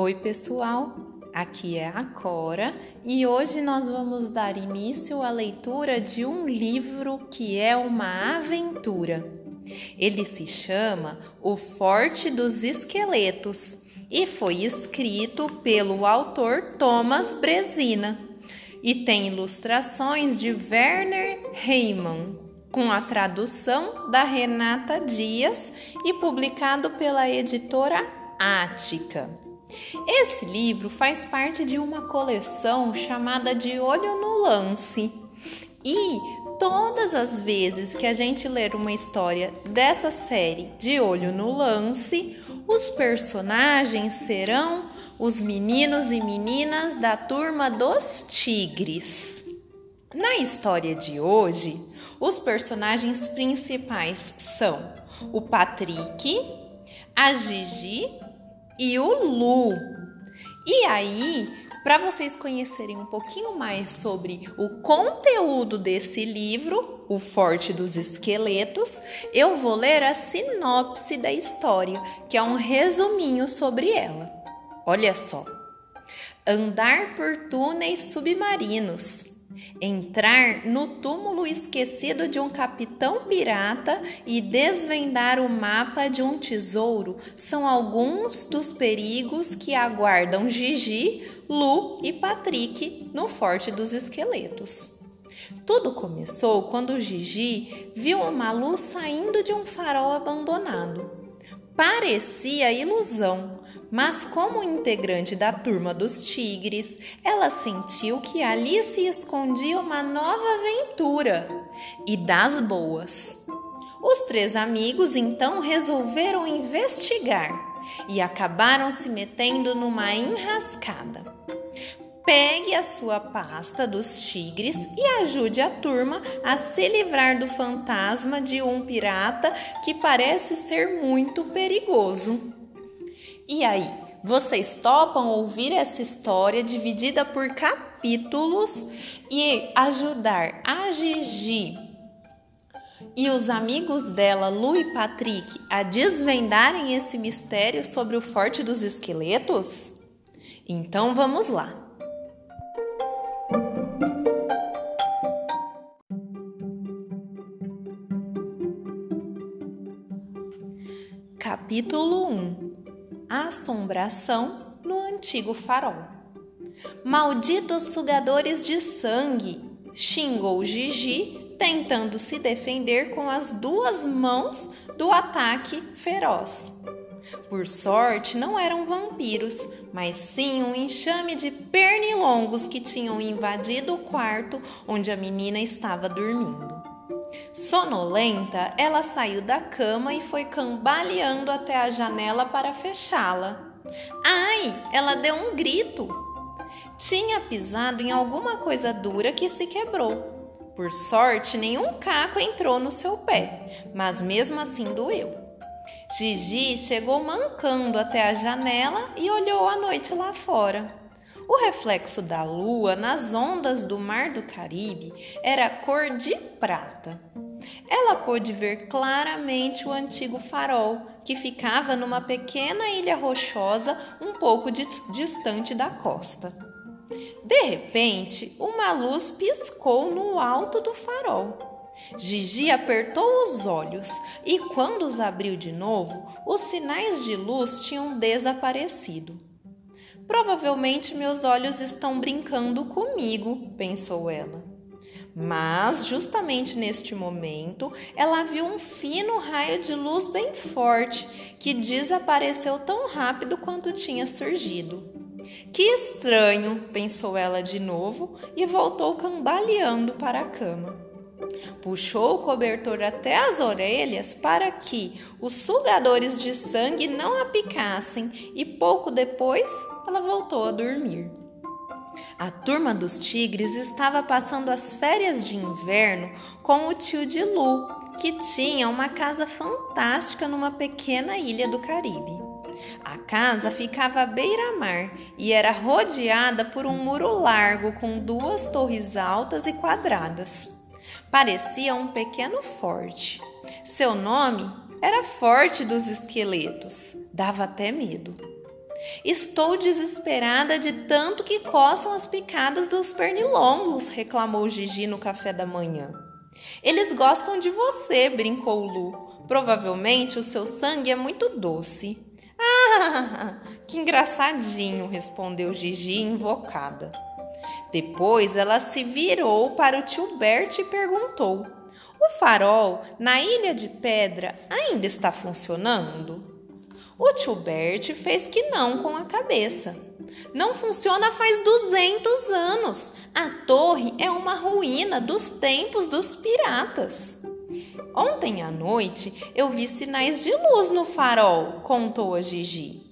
Oi, pessoal! Aqui é a Cora e hoje nós vamos dar início à leitura de um livro que é uma aventura. Ele se chama O Forte dos Esqueletos e foi escrito pelo autor Thomas Brezina e tem ilustrações de Werner Heimann, com a tradução da Renata Dias e publicado pela editora Ática. Esse livro faz parte de uma coleção chamada de Olho no Lance. E todas as vezes que a gente ler uma história dessa série de Olho no Lance, os personagens serão os meninos e meninas da turma dos tigres. Na história de hoje, os personagens principais são o Patrick, a Gigi e o Lu. E aí, para vocês conhecerem um pouquinho mais sobre o conteúdo desse livro, O Forte dos Esqueletos, eu vou ler a sinopse da história, que é um resuminho sobre ela. Olha só. Andar por túneis submarinos entrar no túmulo esquecido de um capitão pirata e desvendar o mapa de um tesouro são alguns dos perigos que aguardam Gigi, Lu e Patrick no Forte dos Esqueletos. Tudo começou quando Gigi viu uma luz saindo de um farol abandonado. Parecia ilusão, mas como integrante da turma dos tigres, ela sentiu que ali se escondia uma nova aventura e das boas. Os três amigos então resolveram investigar e acabaram se metendo numa enrascada. Pegue a sua pasta dos tigres e ajude a turma a se livrar do fantasma de um pirata que parece ser muito perigoso. E aí, vocês topam ouvir essa história dividida por capítulos e ajudar a Gigi e os amigos dela, Lu e Patrick, a desvendarem esse mistério sobre o Forte dos Esqueletos? Então vamos lá! Capítulo 1 a assombração no antigo farol. Malditos sugadores de sangue! xingou Gigi, tentando se defender com as duas mãos do ataque feroz. Por sorte, não eram vampiros, mas sim um enxame de pernilongos que tinham invadido o quarto onde a menina estava dormindo. Sonolenta, ela saiu da cama e foi cambaleando até a janela para fechá-la. Ai! Ela deu um grito. Tinha pisado em alguma coisa dura que se quebrou. Por sorte, nenhum caco entrou no seu pé, mas mesmo assim doeu. Gigi chegou mancando até a janela e olhou a noite lá fora. O reflexo da lua nas ondas do mar do Caribe era cor de prata. Ela pôde ver claramente o antigo farol, que ficava numa pequena ilha rochosa um pouco distante da costa. De repente, uma luz piscou no alto do farol. Gigi apertou os olhos e, quando os abriu de novo, os sinais de luz tinham desaparecido. Provavelmente meus olhos estão brincando comigo, pensou ela. Mas, justamente neste momento, ela viu um fino raio de luz bem forte que desapareceu tão rápido quanto tinha surgido. Que estranho, pensou ela de novo e voltou cambaleando para a cama. Puxou o cobertor até as orelhas para que os sugadores de sangue não a picassem e pouco depois ela voltou a dormir. A turma dos tigres estava passando as férias de inverno com o tio de Lu, que tinha uma casa fantástica numa pequena ilha do Caribe. A casa ficava à beira-mar e era rodeada por um muro largo com duas torres altas e quadradas. Parecia um pequeno forte. Seu nome era Forte dos Esqueletos. Dava até medo. Estou desesperada de tanto que coçam as picadas dos pernilongos, reclamou Gigi no café da manhã. Eles gostam de você, brincou Lu. Provavelmente o seu sangue é muito doce. Ah, que engraçadinho, respondeu Gigi invocada. Depois ela se virou para o tio Bert e perguntou: O farol na Ilha de Pedra ainda está funcionando? O tio Bert fez que não com a cabeça. Não funciona faz 200 anos. A torre é uma ruína dos tempos dos piratas. Ontem à noite eu vi sinais de luz no farol, contou a Gigi.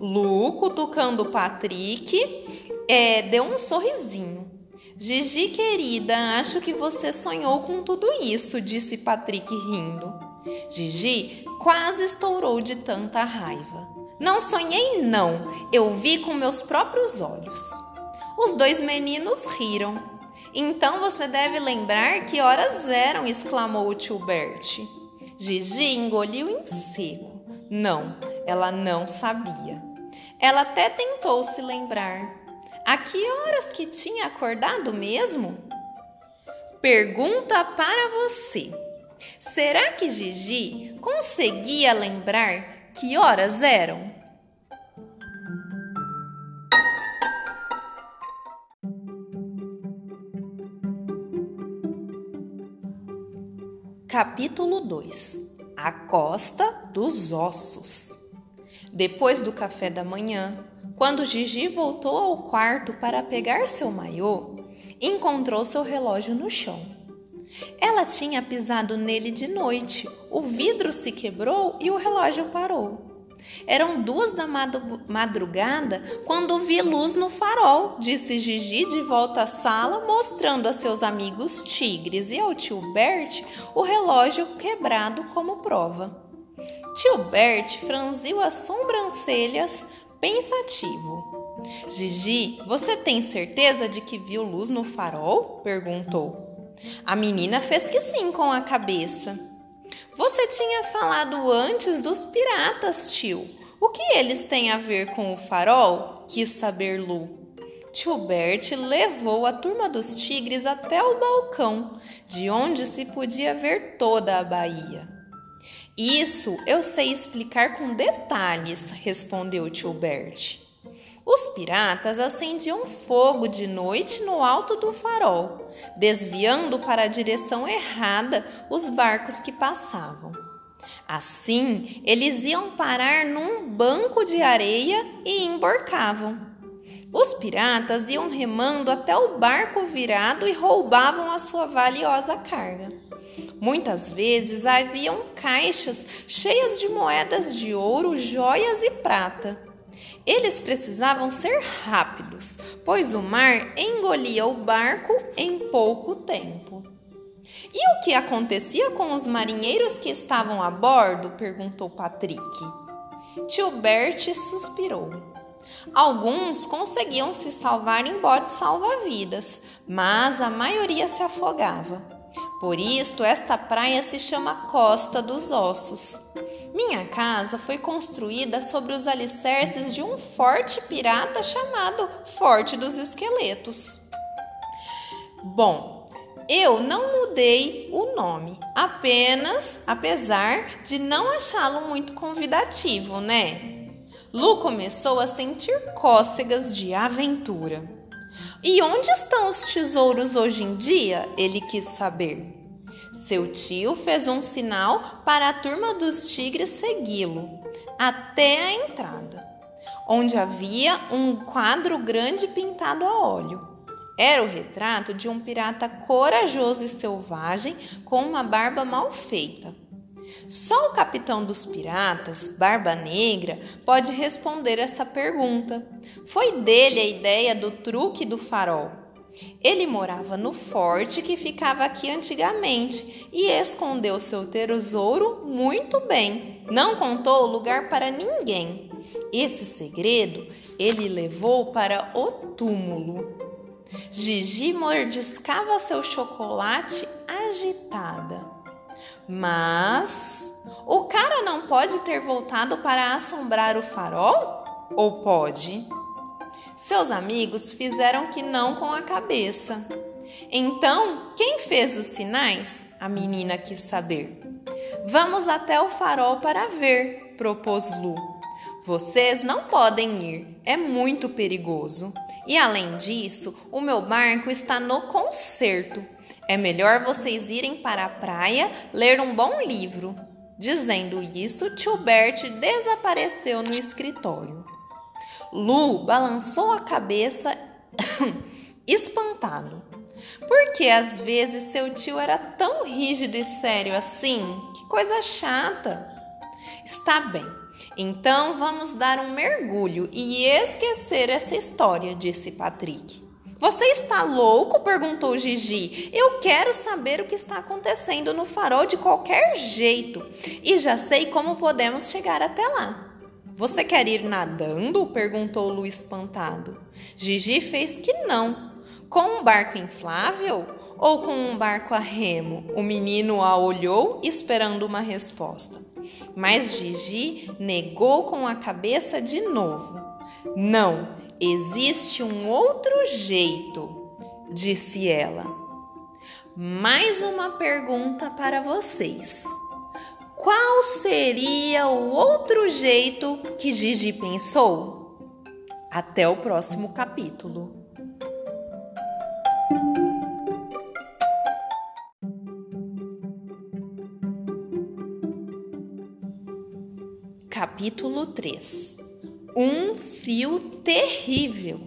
Lu, cutucando Patrick, é, deu um sorrisinho. Gigi, querida, acho que você sonhou com tudo isso, disse Patrick rindo. Gigi quase estourou de tanta raiva. Não sonhei, não, eu vi com meus próprios olhos. Os dois meninos riram. Então você deve lembrar que horas eram, exclamou o tio Bert. Gigi engoliu em seco. Não, ela não sabia. Ela até tentou se lembrar. A que horas que tinha acordado mesmo? Pergunta para você. Será que Gigi conseguia lembrar que horas eram? Capítulo 2 A Costa dos Ossos Depois do café da manhã, quando Gigi voltou ao quarto para pegar seu maiô, encontrou seu relógio no chão. Ela tinha pisado nele de noite, o vidro se quebrou e o relógio parou. Eram duas da madrugada quando vi luz no farol, disse Gigi de volta à sala, mostrando a seus amigos tigres e ao tio Bert o relógio quebrado como prova. Tio Bert franziu as sobrancelhas, pensativo. Gigi, você tem certeza de que viu luz no farol? perguntou. A menina fez que sim com a cabeça. Você tinha falado antes dos piratas, tio. O que eles têm a ver com o farol? Quis saber Lu. Tio Bert levou a turma dos tigres até o balcão, de onde se podia ver toda a baía. Isso eu sei explicar com detalhes, respondeu tio Bert. Os piratas acendiam fogo de noite no alto do farol, desviando para a direção errada os barcos que passavam. Assim, eles iam parar num banco de areia e embarcavam. Os piratas iam remando até o barco virado e roubavam a sua valiosa carga. Muitas vezes haviam caixas cheias de moedas de ouro, joias e prata. Eles precisavam ser rápidos, pois o mar engolia o barco em pouco tempo. E o que acontecia com os marinheiros que estavam a bordo? perguntou Patrick. Tio Bert suspirou. Alguns conseguiam se salvar em botes salva-vidas, mas a maioria se afogava. Por isto, esta praia se chama Costa dos Ossos. Minha casa foi construída sobre os alicerces de um forte pirata chamado Forte dos Esqueletos. Bom, eu não mudei o nome, apenas apesar de não achá-lo muito convidativo, né? Lu começou a sentir cócegas de aventura. E onde estão os tesouros hoje em dia? Ele quis saber. Seu tio fez um sinal para a turma dos tigres segui-lo até a entrada, onde havia um quadro grande pintado a óleo. Era o retrato de um pirata corajoso e selvagem com uma barba mal feita. Só o capitão dos piratas, Barba Negra, pode responder essa pergunta. Foi dele a ideia do truque do farol. Ele morava no forte que ficava aqui antigamente e escondeu seu tesouro muito bem. Não contou o lugar para ninguém. Esse segredo ele levou para o túmulo. Gigi mordiscava seu chocolate agitada. Mas o cara não pode ter voltado para assombrar o farol? Ou pode? Seus amigos fizeram que não com a cabeça. Então, quem fez os sinais? A menina quis saber. Vamos até o farol para ver, propôs Lu. Vocês não podem ir, é muito perigoso. E além disso, o meu barco está no conserto. É melhor vocês irem para a praia ler um bom livro. Dizendo isso, tio Bert desapareceu no escritório. Lu balançou a cabeça espantado. Porque às vezes seu tio era tão rígido e sério assim? Que coisa chata. Está bem. Então vamos dar um mergulho e esquecer essa história, disse Patrick. Você está louco? perguntou Gigi. Eu quero saber o que está acontecendo no farol de qualquer jeito e já sei como podemos chegar até lá. Você quer ir nadando? perguntou Lu espantado. Gigi fez que não. Com um barco inflável ou com um barco a remo? O menino a olhou esperando uma resposta. Mas Gigi negou com a cabeça de novo. Não, existe um outro jeito, disse ela. Mais uma pergunta para vocês. Qual seria o outro jeito que Gigi pensou? Até o próximo capítulo. Capítulo 3 Um fio terrível.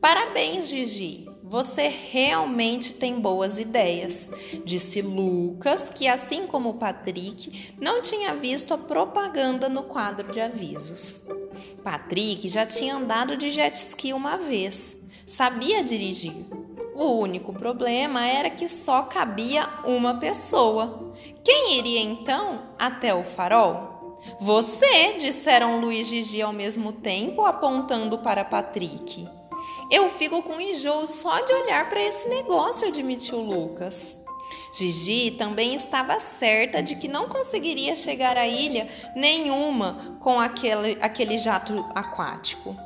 Parabéns, Gigi. Você realmente tem boas ideias, disse Lucas, que assim como Patrick, não tinha visto a propaganda no quadro de avisos. Patrick já tinha andado de jet ski uma vez, sabia dirigir. O único problema era que só cabia uma pessoa. Quem iria então até o farol? Você, disseram Luiz e Gigi ao mesmo tempo, apontando para Patrick. Eu fico com enjoo só de olhar para esse negócio, admitiu Lucas. Gigi também estava certa de que não conseguiria chegar à ilha nenhuma com aquele, aquele jato aquático.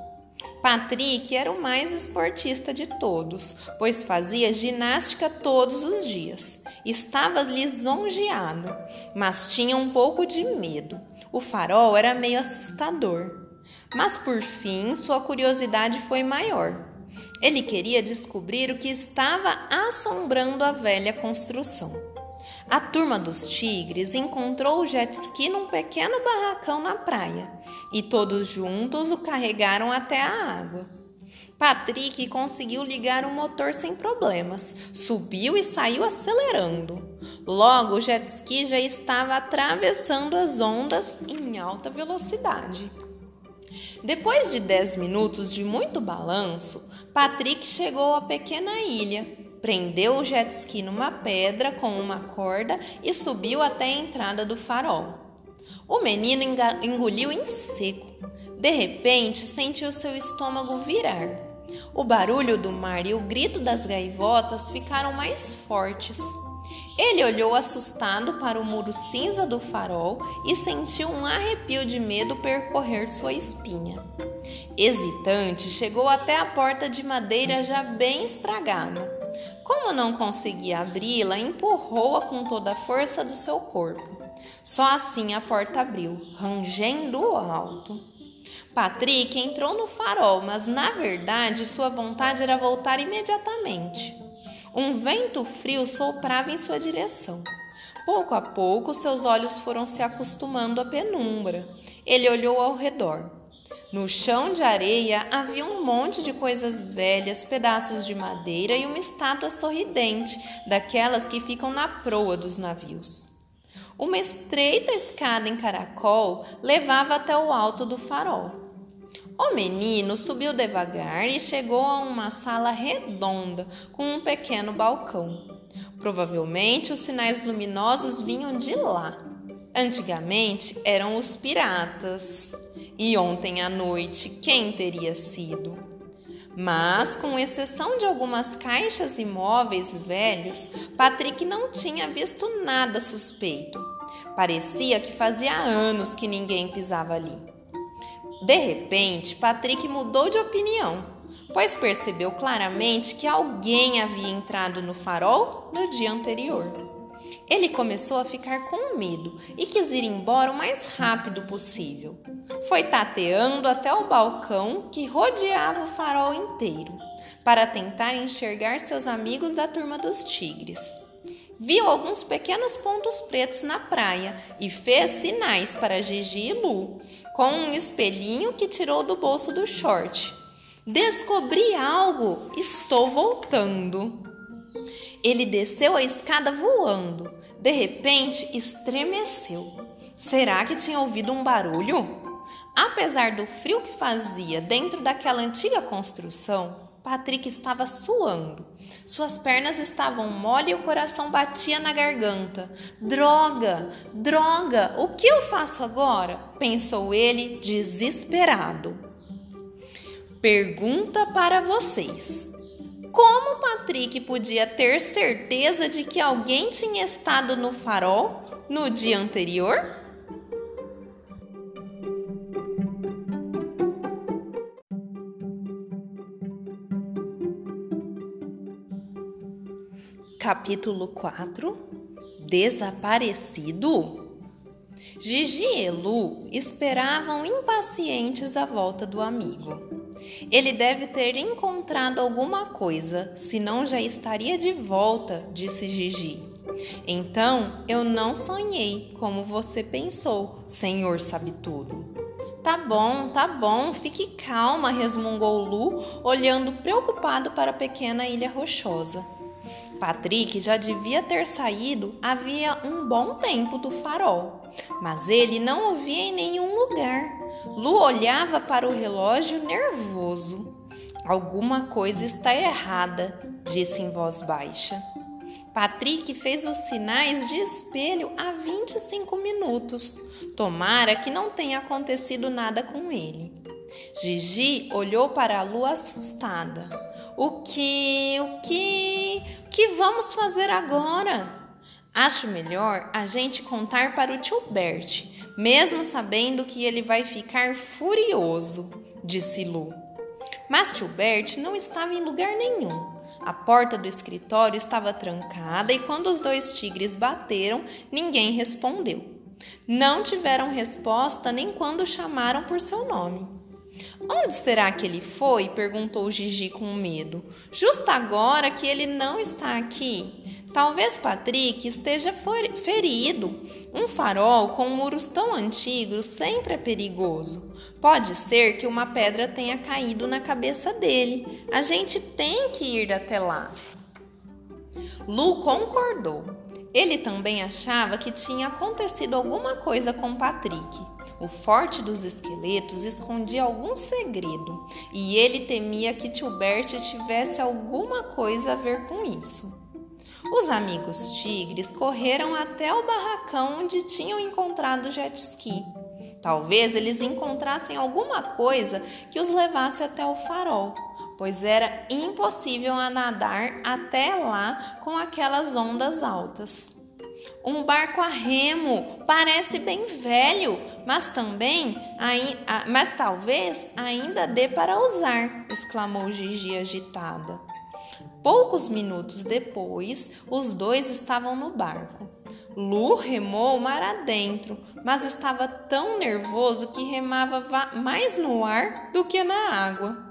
Patrick era o mais esportista de todos, pois fazia ginástica todos os dias. Estava lisonjeado, mas tinha um pouco de medo. O farol era meio assustador. Mas por fim, sua curiosidade foi maior. Ele queria descobrir o que estava assombrando a velha construção. A turma dos tigres encontrou o jet ski num pequeno barracão na praia e todos juntos o carregaram até a água. Patrick conseguiu ligar o motor sem problemas, subiu e saiu acelerando. Logo, o jet ski já estava atravessando as ondas em alta velocidade. Depois de 10 minutos de muito balanço, Patrick chegou à pequena ilha, prendeu o jet ski numa pedra com uma corda e subiu até a entrada do farol. O menino engoliu em seco. De repente, sentiu seu estômago virar. O barulho do mar e o grito das gaivotas ficaram mais fortes. Ele olhou assustado para o muro cinza do farol e sentiu um arrepio de medo percorrer sua espinha. Hesitante, chegou até a porta de madeira já bem estragada. Como não conseguia abri-la, empurrou-a com toda a força do seu corpo. Só assim a porta abriu, rangendo alto. Patrick entrou no farol, mas na verdade sua vontade era voltar imediatamente. Um vento frio soprava em sua direção. Pouco a pouco, seus olhos foram se acostumando à penumbra. Ele olhou ao redor. No chão de areia havia um monte de coisas velhas, pedaços de madeira e uma estátua sorridente, daquelas que ficam na proa dos navios. Uma estreita escada em caracol levava até o alto do farol. O menino subiu devagar e chegou a uma sala redonda com um pequeno balcão. Provavelmente os sinais luminosos vinham de lá. Antigamente eram os piratas. E ontem à noite, quem teria sido? Mas, com exceção de algumas caixas e móveis velhos, Patrick não tinha visto nada suspeito. Parecia que fazia anos que ninguém pisava ali. De repente, Patrick mudou de opinião, pois percebeu claramente que alguém havia entrado no farol no dia anterior. Ele começou a ficar com medo e quis ir embora o mais rápido possível. Foi tateando até o balcão que rodeava o farol inteiro, para tentar enxergar seus amigos da turma dos tigres. Viu alguns pequenos pontos pretos na praia e fez sinais para Gigi e Lu, com um espelhinho que tirou do bolso do short. Descobri algo, estou voltando. Ele desceu a escada voando. De repente, estremeceu. Será que tinha ouvido um barulho? Apesar do frio que fazia dentro daquela antiga construção, Patrick estava suando. Suas pernas estavam mole e o coração batia na garganta. Droga! Droga! O que eu faço agora? pensou ele, desesperado. Pergunta para vocês: como Patrick podia ter certeza de que alguém tinha estado no farol no dia anterior? Capítulo 4 Desaparecido? Gigi e Lu esperavam impacientes a volta do amigo. Ele deve ter encontrado alguma coisa, senão já estaria de volta, disse Gigi. Então eu não sonhei como você pensou, senhor sabe tudo. Tá bom, tá bom, fique calma, resmungou Lu, olhando preocupado para a pequena ilha rochosa. Patrick já devia ter saído havia um bom tempo do farol, mas ele não o via em nenhum lugar. Lu olhava para o relógio nervoso. Alguma coisa está errada, disse em voz baixa. Patrick fez os sinais de espelho há 25 minutos. Tomara que não tenha acontecido nada com ele. Gigi olhou para a lua assustada. O que, o que, que vamos fazer agora? Acho melhor a gente contar para o tio Bert, mesmo sabendo que ele vai ficar furioso, disse Lu. Mas tio Bert não estava em lugar nenhum. A porta do escritório estava trancada e quando os dois tigres bateram, ninguém respondeu. Não tiveram resposta nem quando chamaram por seu nome. Onde será que ele foi? perguntou Gigi com medo. Justo agora que ele não está aqui. Talvez Patrick esteja ferido. Um farol com muros tão antigos sempre é perigoso. Pode ser que uma pedra tenha caído na cabeça dele. A gente tem que ir até lá. Lu concordou. Ele também achava que tinha acontecido alguma coisa com Patrick. O forte dos esqueletos escondia algum segredo e ele temia que Tio Bert tivesse alguma coisa a ver com isso. Os amigos tigres correram até o barracão onde tinham encontrado o jet ski. Talvez eles encontrassem alguma coisa que os levasse até o farol, pois era impossível nadar até lá com aquelas ondas altas. Um barco a remo parece bem velho, mas também, mas talvez ainda dê para usar, exclamou Gigi agitada. Poucos minutos depois, os dois estavam no barco. Lu remou mar adentro, mas estava tão nervoso que remava mais no ar do que na água.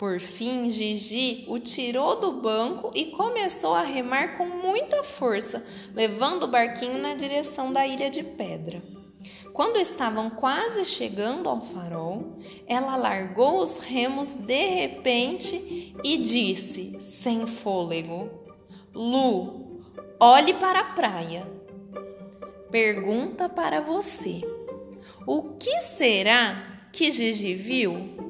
Por fim, Gigi o tirou do banco e começou a remar com muita força, levando o barquinho na direção da ilha de pedra. Quando estavam quase chegando ao farol, ela largou os remos de repente e disse, sem fôlego: Lu, olhe para a praia. Pergunta para você: O que será que Gigi viu?